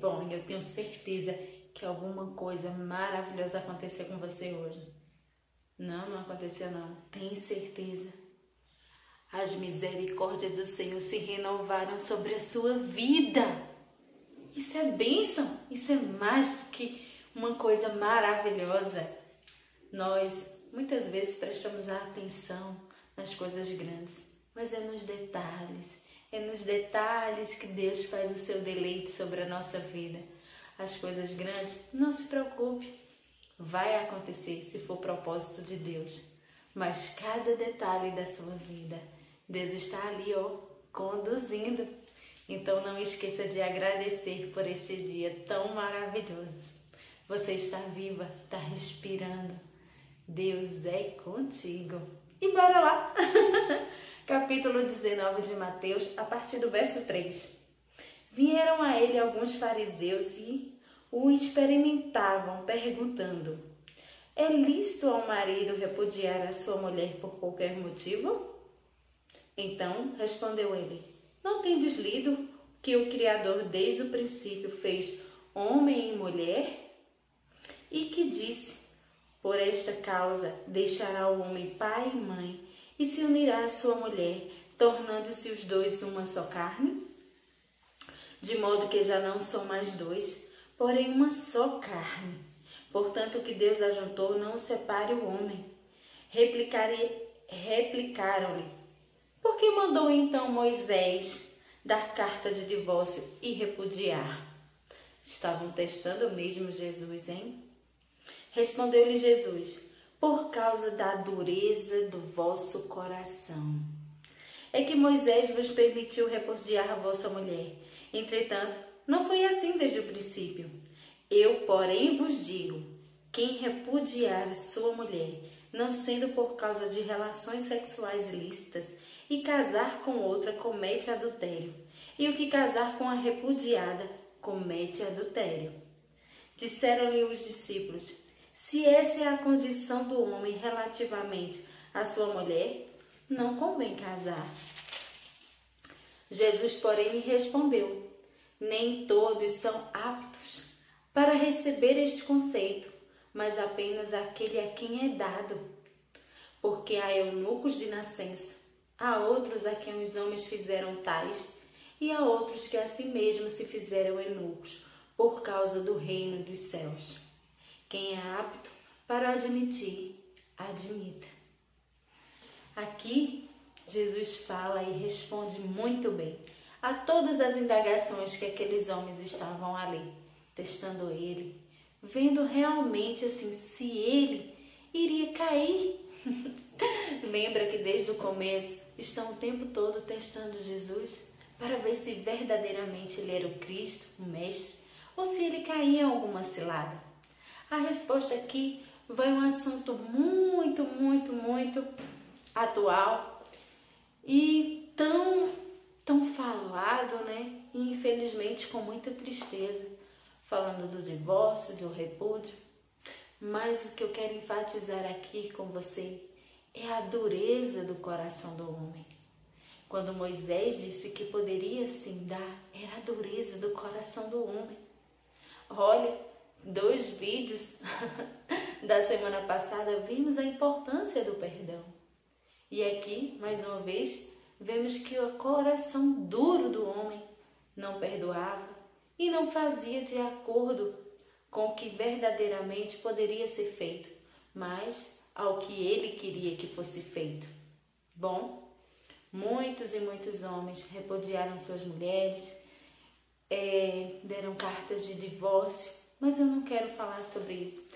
bom e eu tenho certeza que alguma coisa maravilhosa aconteceu com você hoje. Não, não aconteceu não. Tem certeza. As misericórdias do Senhor se renovaram sobre a sua vida. Isso é bênção. Isso é mais do que uma coisa maravilhosa. Nós muitas vezes prestamos atenção nas coisas grandes, mas é nos detalhes. É nos detalhes que Deus faz o seu deleite sobre a nossa vida. As coisas grandes, não se preocupe, vai acontecer se for propósito de Deus. Mas cada detalhe da sua vida, Deus está ali, ó, conduzindo. Então não esqueça de agradecer por este dia tão maravilhoso. Você está viva, está respirando. Deus é contigo. E bora lá! Capítulo 19 de Mateus, a partir do verso 3. Vieram a ele alguns fariseus e o experimentavam, perguntando: É lícito ao marido repudiar a sua mulher por qualquer motivo? Então respondeu ele: Não tendes lido que o Criador desde o princípio fez homem e mulher? E que disse: Por esta causa deixará o homem pai e mãe e se unirá à sua mulher, tornando-se os dois uma só carne? De modo que já não são mais dois, porém uma só carne. Portanto, o que Deus ajuntou, não separe o homem. Replicaram-lhe: Por que mandou então Moisés dar carta de divórcio e repudiar? Estavam testando mesmo Jesus, hein? Respondeu-lhe Jesus: Por causa da dureza do vosso coração. É que Moisés vos permitiu repudiar a vossa mulher. Entretanto, não foi assim desde o princípio. Eu, porém, vos digo: quem repudiar sua mulher, não sendo por causa de relações sexuais ilícitas, e casar com outra, comete adultério. E o que casar com a repudiada, comete adultério. Disseram-lhe os discípulos: Se essa é a condição do homem relativamente à sua mulher, não convém casar. Jesus, porém, lhe respondeu: nem todos são aptos para receber este conceito, mas apenas aquele a quem é dado. Porque há eunucos de nascença, há outros a quem os homens fizeram tais, e há outros que a si se fizeram eunucos, por causa do reino dos céus. Quem é apto para admitir, admita. Aqui, Jesus fala e responde muito bem a todas as indagações que aqueles homens estavam ali, testando ele, vendo realmente assim se ele iria cair. Lembra que desde o começo estão o tempo todo testando Jesus para ver se verdadeiramente ele era o Cristo, o Mestre, ou se ele caía em alguma cilada. A resposta aqui vai um assunto muito, muito, muito atual e tão tão falado, né? E infelizmente com muita tristeza, falando do divórcio, do repúdio. Mas o que eu quero enfatizar aqui com você é a dureza do coração do homem. Quando Moisés disse que poderia sim dar, era a dureza do coração do homem. Olha, dois vídeos da semana passada vimos a importância do perdão. E aqui, mais uma vez, vemos que o coração duro do homem não perdoava e não fazia de acordo com o que verdadeiramente poderia ser feito, mas ao que ele queria que fosse feito. Bom, muitos e muitos homens repudiaram suas mulheres, é, deram cartas de divórcio, mas eu não quero falar sobre isso.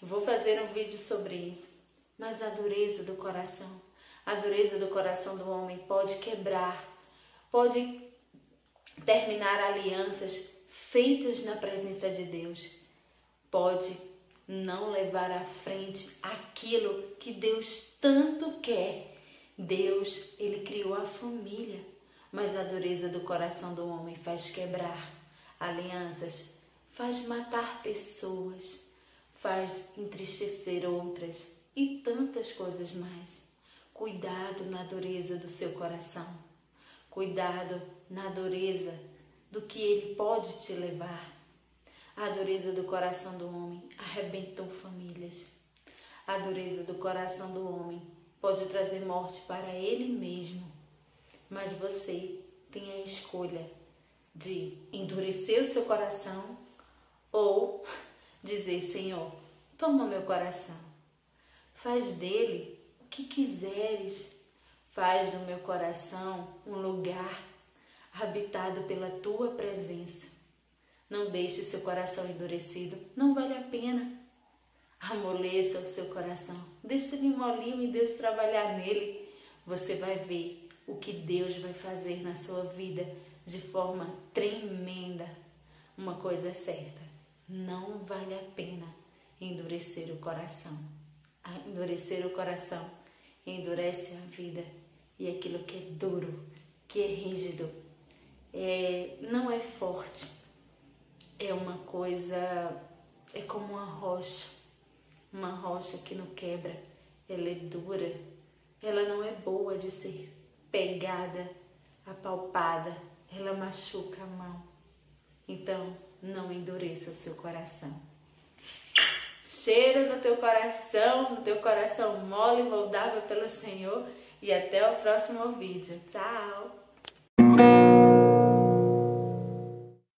Vou fazer um vídeo sobre isso. Mas a dureza do coração a dureza do coração do homem pode quebrar, pode terminar alianças feitas na presença de Deus, pode não levar à frente aquilo que Deus tanto quer. Deus, ele criou a família, mas a dureza do coração do homem faz quebrar alianças, faz matar pessoas, faz entristecer outras e tantas coisas mais. Cuidado na dureza do seu coração. Cuidado na dureza do que ele pode te levar. A dureza do coração do homem arrebentou famílias. A dureza do coração do homem pode trazer morte para ele mesmo. Mas você tem a escolha de endurecer o seu coração ou dizer: Senhor, toma meu coração, faz dele o que quiseres, faz do meu coração um lugar habitado pela tua presença. Não deixe seu coração endurecido, não vale a pena. Amoleça o seu coração, deixe ele molinho e Deus trabalhar nele. Você vai ver o que Deus vai fazer na sua vida de forma tremenda. Uma coisa é certa, não vale a pena endurecer o coração. Endurecer o coração endurece a vida. E aquilo que é duro, que é rígido, é, não é forte, é uma coisa, é como uma rocha, uma rocha que não quebra, ela é dura, ela não é boa de ser pegada, apalpada, ela machuca a mão. Então, não endureça o seu coração. Cheiro no teu coração, no teu coração mole e moldável pelo Senhor. E até o próximo vídeo. Tchau!